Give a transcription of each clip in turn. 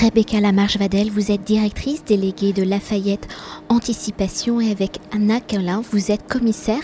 Rebecca Lamarche-Vadel, vous êtes directrice déléguée de Lafayette Anticipation et avec Anna Quelin, vous êtes commissaire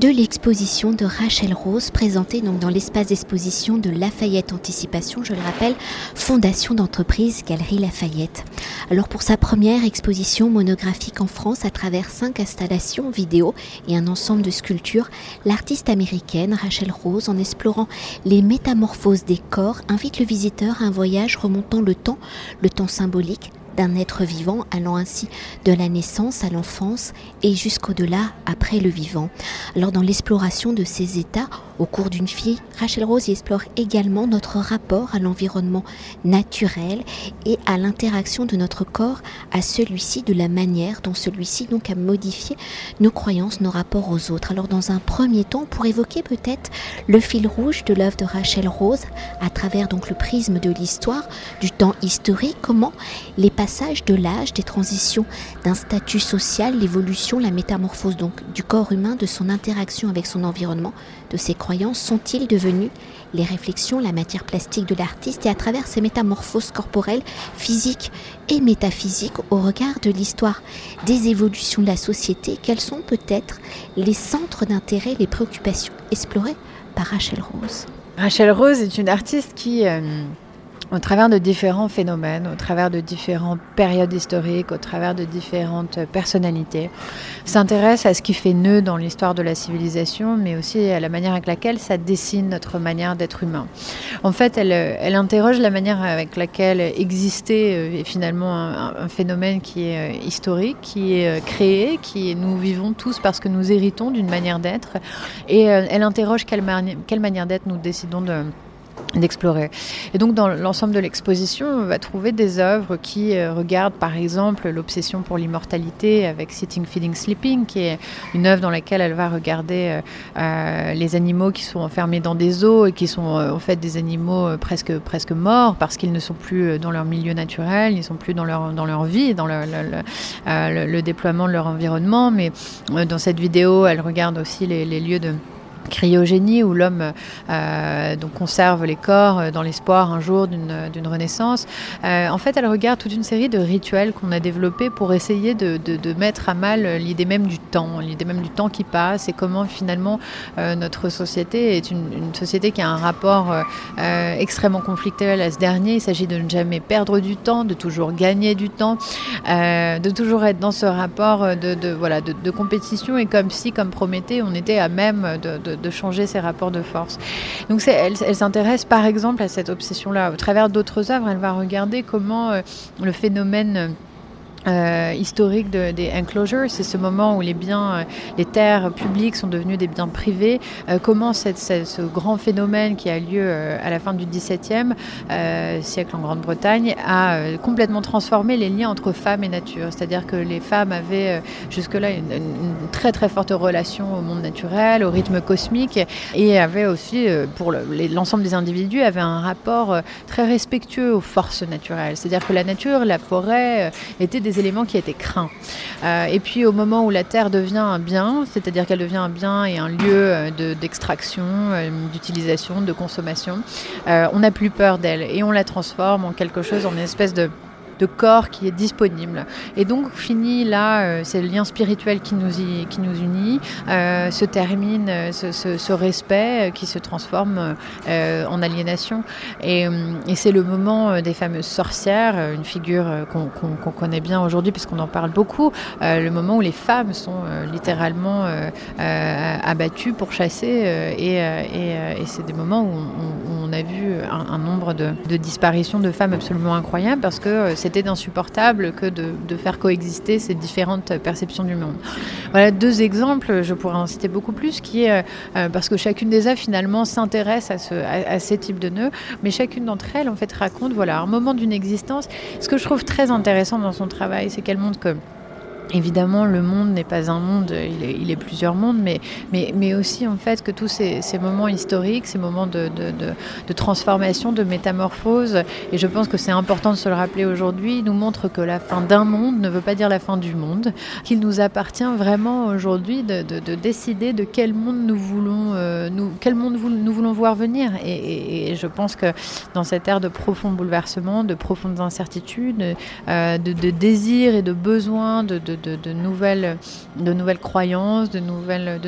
de l'exposition de Rachel Rose présentée donc dans l'espace d'exposition de Lafayette Anticipation, je le rappelle, fondation d'entreprise Galerie Lafayette. Alors pour sa première exposition monographique en France à travers cinq installations vidéo et un ensemble de sculptures, l'artiste américaine Rachel Rose, en explorant les métamorphoses des corps, invite le visiteur à un voyage remontant le temps, le temps symbolique d'un être vivant allant ainsi de la naissance à l'enfance et jusqu'au-delà après le vivant. Alors dans l'exploration de ces états, au cours d'une fille, Rachel Rose y explore également notre rapport à l'environnement naturel et à l'interaction de notre corps à celui-ci, de la manière dont celui-ci donc a modifié nos croyances, nos rapports aux autres. Alors dans un premier temps, pour évoquer peut-être le fil rouge de l'œuvre de Rachel Rose à travers donc le prisme de l'histoire, du temps historique, comment les passages de l'âge, des transitions d'un statut social, l'évolution, la métamorphose donc du corps humain, de son interaction avec son environnement, de ses croyances sont-ils devenus les réflexions, la matière plastique de l'artiste et à travers ces métamorphoses corporelles, physiques et métaphysiques au regard de l'histoire des évolutions de la société, quels sont peut-être les centres d'intérêt, les préoccupations explorées par Rachel Rose? Rachel Rose est une artiste qui... Euh, au travers de différents phénomènes, au travers de différentes périodes historiques, au travers de différentes personnalités, s'intéresse à ce qui fait nœud dans l'histoire de la civilisation, mais aussi à la manière avec laquelle ça dessine notre manière d'être humain. En fait, elle, interroge la manière avec laquelle existait euh, finalement un, phénomène qui est euh, historique, qui est euh, créé, qui nous vivons tous parce que nous héritons d'une manière d'être, et elle interroge quelle, quelle manière d'être nous décidons de d'explorer. Et donc dans l'ensemble de l'exposition, on va trouver des œuvres qui euh, regardent par exemple l'obsession pour l'immortalité avec Sitting, Feeding, Sleeping, qui est une œuvre dans laquelle elle va regarder euh, euh, les animaux qui sont enfermés dans des eaux et qui sont en fait des animaux presque, presque morts parce qu'ils ne sont plus dans leur milieu naturel, ils ne sont plus dans leur, dans leur vie, dans le, le, déploiement de leur environnement. Mais dans cette vidéo, elle regarde aussi les lieux de cryogénie où l'homme euh, donc conserve les corps euh, dans l'espoir un jour d'une renaissance. Euh, en fait, elle regarde toute une série de rituels qu'on a développés pour essayer de, de, mettre à mal l'idée même du temps, l'idée même du temps qui passe et comment finalement notre société est une, société qui a un rapport extrêmement conflictuel à ce dernier. Il s'agit de ne jamais perdre du temps, de toujours gagner du temps, de toujours être dans ce rapport de, de voilà, de, compétition et comme si, comme Prométhée, on était à même de de changer ses rapports de force. Donc elle, elle s'intéresse par exemple à cette obsession-là. Au travers d'autres œuvres, elle va regarder comment euh, le phénomène euh, historique des enclosures, c'est ce moment où les biens, euh, les terres publiques sont devenues des biens privés. Euh, comment ce grand phénomène qui a lieu à la fin du XVIIe siècle en Grande-Bretagne a complètement transformé les liens entre femmes et nature. C'est-à-dire que les femmes avaient jusque-là une, très très forte relation au monde naturel, au rythme cosmique, et avaient aussi, pour l'ensemble des individus, avaient un rapport très respectueux aux forces naturelles. C'est-à-dire que la nature, la forêt, étaient des éléments qui étaient craints. Euh, et puis au moment où la terre devient un bien, c'est-à-dire qu'elle devient un bien et un lieu euh, d'extraction, euh, d'utilisation, de consommation, on n'a plus peur d'elle et on la transforme en quelque chose, en une espèce de de corps qui est disponible. Et donc finit là, euh, c'est le lien spirituel qui nous, qui nous unit, euh, se termine euh, ce, respect qui se transforme en aliénation. Et, c'est le moment des fameuses sorcières, une figure qu'on connaît bien aujourd'hui puisqu'on en parle beaucoup, le moment où les femmes sont littéralement abattues pour chasser. et, et, c'est des moments où on, a vu un, un nombre de, de, disparitions de femmes absolument incroyables parce que c'est c'était insupportable que de, faire coexister ces différentes perceptions du monde. Voilà deux exemples, je pourrais en citer beaucoup plus, qui est, euh, parce que chacune des œuvres finalement s'intéresse à, ce, à, ces types de nœuds, mais chacune d'entre elles en fait raconte voilà, un moment d'une existence. Ce que je trouve très intéressant dans son travail, c'est qu'elle montre que Évidemment, le monde n'est pas un monde, il est, plusieurs mondes, mais, mais, mais, aussi en fait que tous ces, moments historiques, ces moments de, de, transformation, de métamorphose, et je pense que c'est important de se le rappeler aujourd'hui, nous montrent que la fin d'un monde ne veut pas dire la fin du monde, qu'il nous appartient vraiment aujourd'hui de, décider de quel monde nous voulons, euh, nous, quel monde nous voulons voir venir. Et, je pense que dans cette ère de profond bouleversement, de profondes incertitudes, euh, de, désirs et de besoins, de de, nouvelles, croyances, de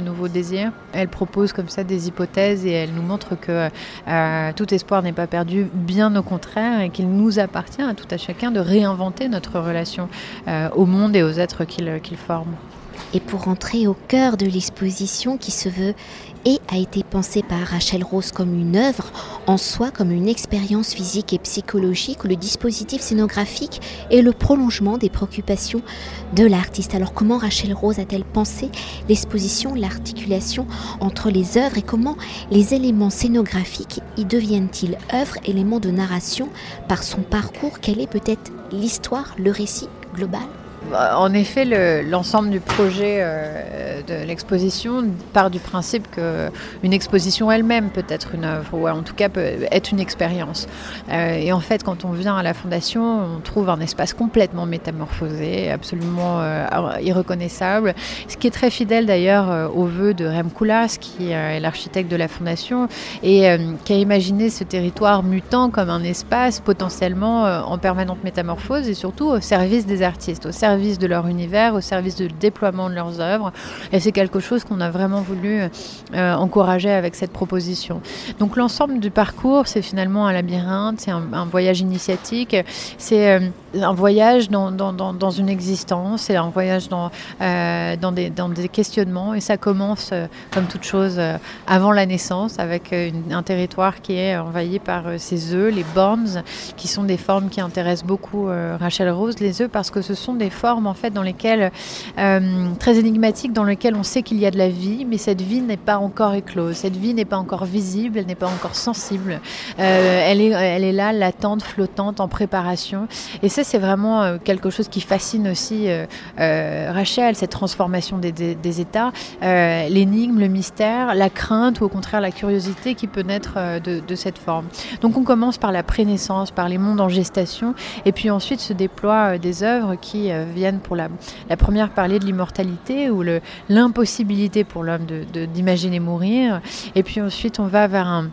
nouveaux désirs. Elle propose comme ça des hypothèses et elle nous montre que euh, tout espoir n'est pas perdu, bien au contraire, et qu'il nous appartient à tout à chacun de réinventer notre relation euh, au monde et aux êtres qu'il forme. Et pour entrer au cœur de l'exposition qui se veut et a été pensée par Rachel Rose comme une œuvre en soi, comme une expérience physique et psychologique, le dispositif scénographique est le prolongement des préoccupations de l'artiste. Alors comment Rachel Rose a-t-elle pensé l'exposition, l'articulation entre les œuvres et comment les éléments scénographiques y deviennent-ils œuvres, éléments de narration par son parcours? Quelle est peut-être l'histoire, le récit global? En effet, l'ensemble du projet euh, de l'exposition part du principe qu'une exposition elle-même peut être une œuvre, ou en tout cas peut être une expérience. Euh, et en fait, quand on vient à la Fondation, on trouve un espace complètement métamorphosé, absolument euh, irreconnaissable, ce qui est très fidèle d'ailleurs au vœu de Rem Koolhaas, qui est l'architecte de la Fondation, et qui a imaginé ce territoire mutant comme un espace potentiellement en permanente métamorphose, et surtout au service des artistes, au service service de leur univers, au service du déploiement de leurs œuvres. Et c'est quelque chose qu'on a vraiment voulu euh, encourager avec cette proposition. Donc l'ensemble du parcours, c'est finalement un labyrinthe, c'est un, voyage initiatique, c'est euh, un voyage dans, dans, dans, une existence, c'est un voyage dans, euh, des, dans des questionnements. Et ça commence, comme toute chose, avant la naissance, avec un territoire qui est envahi par ces œufs, les borns, qui sont des formes qui intéressent beaucoup Rachel Rose, les œufs, parce que ce sont des formes en fait dans lesquelles euh, très énigmatiques dans lesquelles on sait qu'il y a de la vie, mais cette vie n'est pas encore éclose, cette vie n'est pas encore visible, elle n'est pas encore sensible. Euh, elle est elle est là, latente, flottante, en préparation. Et ça c'est vraiment euh, quelque chose qui fascine aussi Rachel, cette transformation des, états, l'énigme, le mystère, la crainte ou au contraire la curiosité qui peut naître de, de cette forme. Donc on commence par la prénaissance, par les mondes en gestation, et puis ensuite se déploient des œuvres qui viennent pour la, première parler de l'immortalité ou l'impossibilité pour l'homme d'imaginer mourir. Et puis ensuite, on va vers un,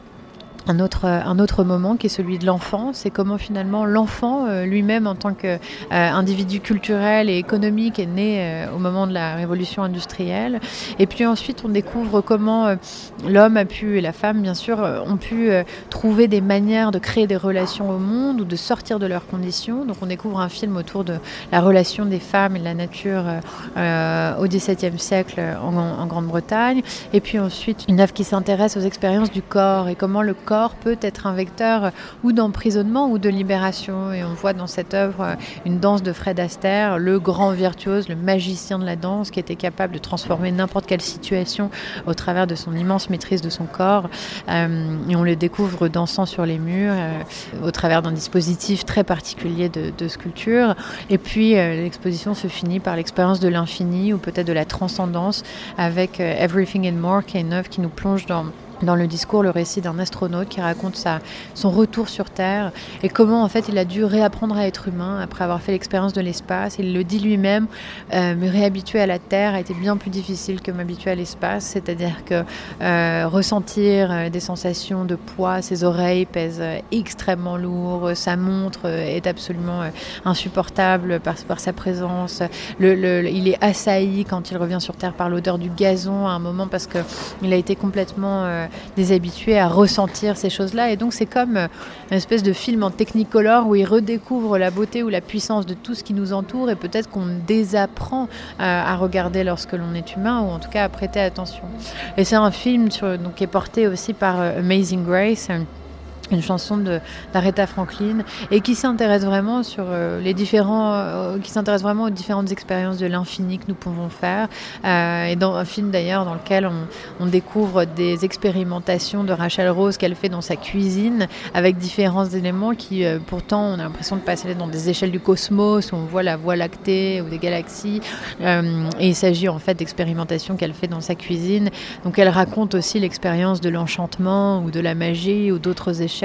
un autre, un autre moment qui est celui de l'enfant. C'est comment finalement l'enfant euh, lui-même en tant qu'individu euh, culturel et économique est né euh, au moment de la révolution industrielle. Et puis ensuite on découvre comment l'homme a pu, et la femme bien sûr, ont pu trouver des manières de créer des relations au monde ou de sortir de leurs conditions. Donc on découvre un film autour de la relation des femmes et de la nature au XVIIe siècle en, en Grande-Bretagne. Et puis ensuite une œuvre qui s'intéresse aux expériences du corps et comment le corps peut être un vecteur ou d'emprisonnement ou de libération. Et on voit dans cette œuvre une danse de Fred Astaire, le grand virtuose, le magicien de la danse, qui était capable de transformer n'importe quelle situation au travers de son immense maîtrise de son corps. Euh, et on le découvre dansant sur les murs euh, au travers d'un dispositif très particulier de, sculpture. Et puis euh, l'exposition se finit par l'expérience de l'infini ou peut-être de la transcendance avec Everything and More, qui est une œuvre qui nous plonge dans dans le discours le récit d'un astronaute qui raconte son retour sur Terre et comment en fait il a dû réapprendre à être humain après avoir fait l'expérience de l'espace. Il le dit lui-même, euh, me réhabituer à la Terre a été bien plus difficile que m'habituer à l'espace, c'est-à-dire que euh, ressentir euh, des sensations de poids, ses oreilles pèsent extrêmement lourd, sa montre est absolument insupportable par, sa présence, il est assailli quand il revient sur Terre par l'odeur du gazon à un moment parce qu'il a été complètement des habitués à ressentir ces choses-là. Et donc c'est comme euh, une espèce de film en technicolor où ils redécouvrent la beauté ou la puissance de tout ce qui nous entoure et peut-être qu'on désapprend euh, à regarder lorsque l'on est humain ou en tout cas à prêter attention. Et c'est un film donc, qui est porté aussi par euh, Amazing Grace une chanson d'Aretha Franklin et qui s'intéresse vraiment sur euh, les différents euh, qui s'intéresse vraiment aux différentes expériences de l'infini que nous pouvons faire. Euh, et dans un film d'ailleurs dans lequel on, on, découvre des expérimentations de Rachel Rose qu'elle fait dans sa cuisine avec différents éléments qui pourtant on a l'impression de passer dans des échelles du cosmos où on voit la voie lactée ou des galaxies. Et il s'agit en fait d'expérimentations qu'elle fait dans sa cuisine. Donc elle raconte aussi l'expérience de l'enchantement ou de la magie ou d'autres échelles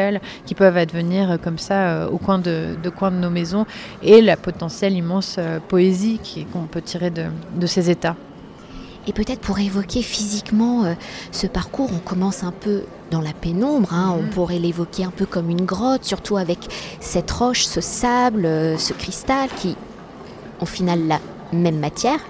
qui peuvent advenir comme ça euh, au coin de, de, coin de nos maisons et la potentielle immense euh, poésie qu'on peut tirer de, de ces états. Et peut-être pour évoquer physiquement euh, ce parcours, on commence un peu dans la pénombre, hein, on mm-hmm. pourrait l'évoquer un peu comme une grotte, surtout avec cette roche, ce sable, ce cristal qui, au final, la même matière.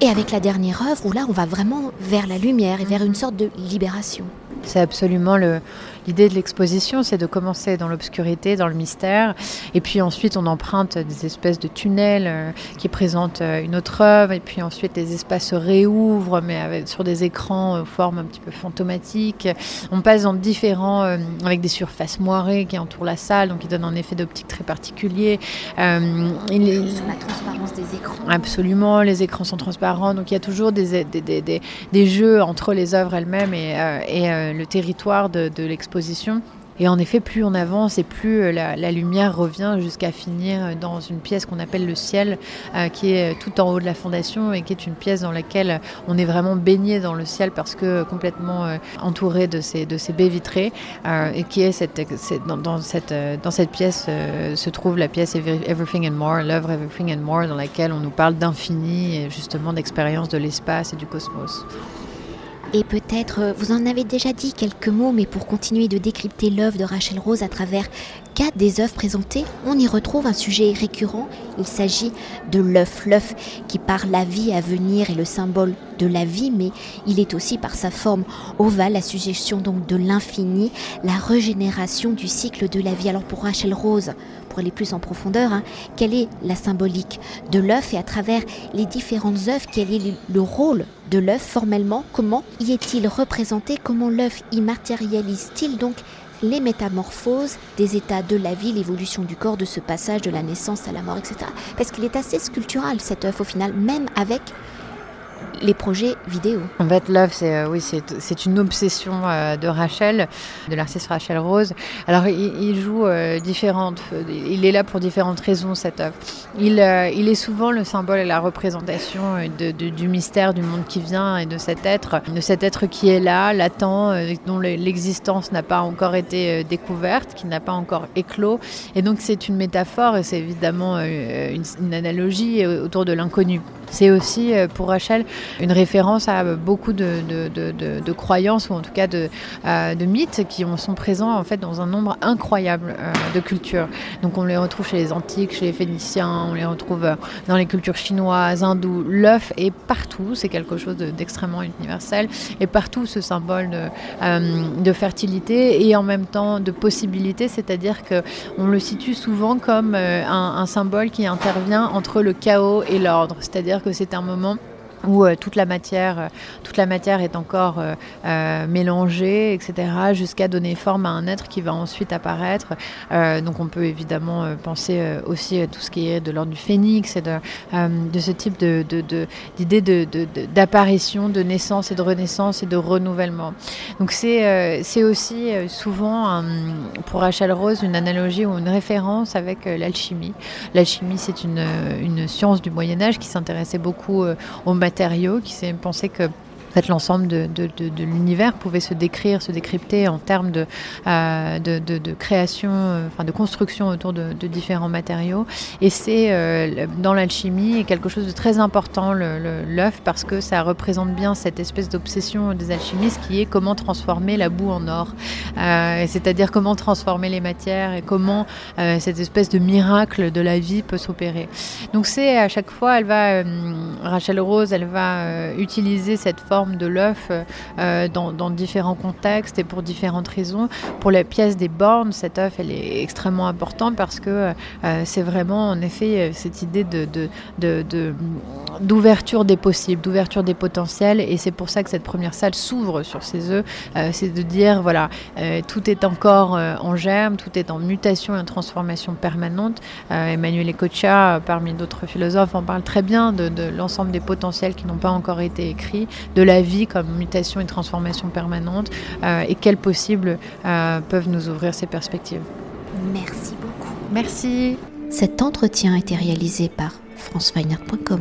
Et avec la dernière œuvre, où là, on va vraiment vers la lumière et vers une sorte de libération. C'est absolument le, L'idée de l'exposition, c'est de commencer dans l'obscurité, dans le mystère, et puis ensuite on emprunte des espèces de tunnels euh, qui présentent euh, une autre œuvre, et puis ensuite les espaces se réouvrent, mais avec, sur des écrans euh, forme un petit peu fantomatiques. On passe dans différents, avec des surfaces moirées qui entourent la salle, donc qui donnent un effet d'optique très particulier. il sur la transparence des écrans. Absolument, les écrans sont transparents, donc il y a toujours des, des, des, des, jeux entre les œuvres elles-mêmes et, et le territoire de, de l'exposition et en effet, plus on avance et plus euh, la, lumière revient jusqu'à finir dans une pièce qu'on appelle le ciel, euh, qui est tout en haut de la fondation et qui est une pièce dans laquelle on est vraiment baigné dans le ciel parce que complètement euh, entouré de ces, baies vitrées. et qui est dans, cette, dans cette pièce se trouve la pièce Everything and More, l'œuvre Everything and More, dans laquelle on nous parle d'infini et justement d'expérience de l'espace et du cosmos. Et peut-être, euh, vous en avez déjà dit quelques mots, mais pour continuer de décrypter l'œuvre de Rachel Rose à travers quatre des œuvres présentées, on y retrouve un sujet récurrent. Il s'agit de l'œuf. L'œuf qui par la vie à venir est le symbole de la vie, mais il est aussi par sa forme ovale la suggestion donc de l'infini, la régénération du cycle de la vie. Alors pour Rachel Rose, pour aller plus en profondeur, hein, quelle est la symbolique de l'œuf et à travers les différentes œuvres, quel est le rôle de l'œuf formellement? Comment y est-il représenté? Comment l'œuf y matérialise-t-il donc les métamorphoses des états de la vie, l'évolution du corps, de ce passage de la naissance à la mort, etc. Parce qu'il est assez sculptural cet œuf au final, même avec les projets vidéo. En fait, Love, c'est euh, oui, c'est une obsession euh, de Rachel, de l'artiste Rachel Rose. Alors, il, joue euh, différentes, il est là pour différentes raisons cette œuvre. Il, est souvent le symbole et la représentation du mystère du monde qui vient et de cet être, de cet être qui est là, latent, dont l'existence n'a pas encore été découverte, qui n'a pas encore éclos. Et donc, c'est une métaphore et c'est évidemment une analogie autour de l'inconnu. C'est aussi pour Rachel une référence à beaucoup de, de, croyances ou en tout cas de, euh, mythes qui sont présents en fait dans un nombre incroyable euh, de cultures. Donc on les retrouve chez les antiques, chez les Phéniciens, on les retrouve euh, dans les cultures chinoises, hindoues. L'œuf est partout, c'est quelque chose d'extrêmement universel et partout ce symbole de, fertilité et en même temps de possibilité, c'est-à-dire que on le situe souvent comme un symbole qui intervient entre le chaos et l'ordre, c'est-à-dire que c'est un moment où euh, toute la matière, euh, toute la matière est encore euh, mélangée, etc., jusqu'à donner forme à un être qui va ensuite apparaître. donc on peut évidemment penser aussi à tout ce qui est de l'ordre du phénix et de, ce type d'idée d'apparition, de, naissance et de renaissance et de renouvellement. Donc c'est, aussi souvent pour Rachel Rose une analogie ou une référence avec l'alchimie. L'alchimie c'est une, une science du Moyen Âge qui s'intéressait beaucoup aux matériaux, qui s'est pensé que fait, l'ensemble de, l'univers pouvait se décrire, se décrypter en termes de, euh, de, création, euh, enfin de construction autour de, différents matériaux. Et c'est euh, dans l'alchimie quelque chose de très important, l'œuf, parce que ça représente bien cette espèce d'obsession des alchimistes qui est comment transformer la boue en or. C'est-à-dire comment transformer les matières et comment cette espèce de miracle de la vie peut s'opérer. Donc c'est à chaque fois, elle va, Rachel Rose, elle va utiliser cette forme de l'œuf dans, dans, différents contextes et pour différentes raisons. Pour la pièce des bornes, cet œuf, elle est extrêmement importante parce que c'est vraiment, en effet, cette idée de, d'ouverture des possibles, d'ouverture des potentiels. Et c'est pour ça que cette première salle s'ouvre sur ces œufs. Euh, c'est de dire, voilà, euh, tout est encore euh, en germe, tout est en mutation et en transformation permanente. Emmanuel Ecocha, parmi d'autres philosophes, en parle très bien de, de l'ensemble des potentiels qui n'ont pas encore été écrits, de la vie comme mutation et transformation permanente, et quels possibles peuvent nous ouvrir ces perspectives. Merci beaucoup. Merci. Cet entretien a été réalisé par franceweiner.com.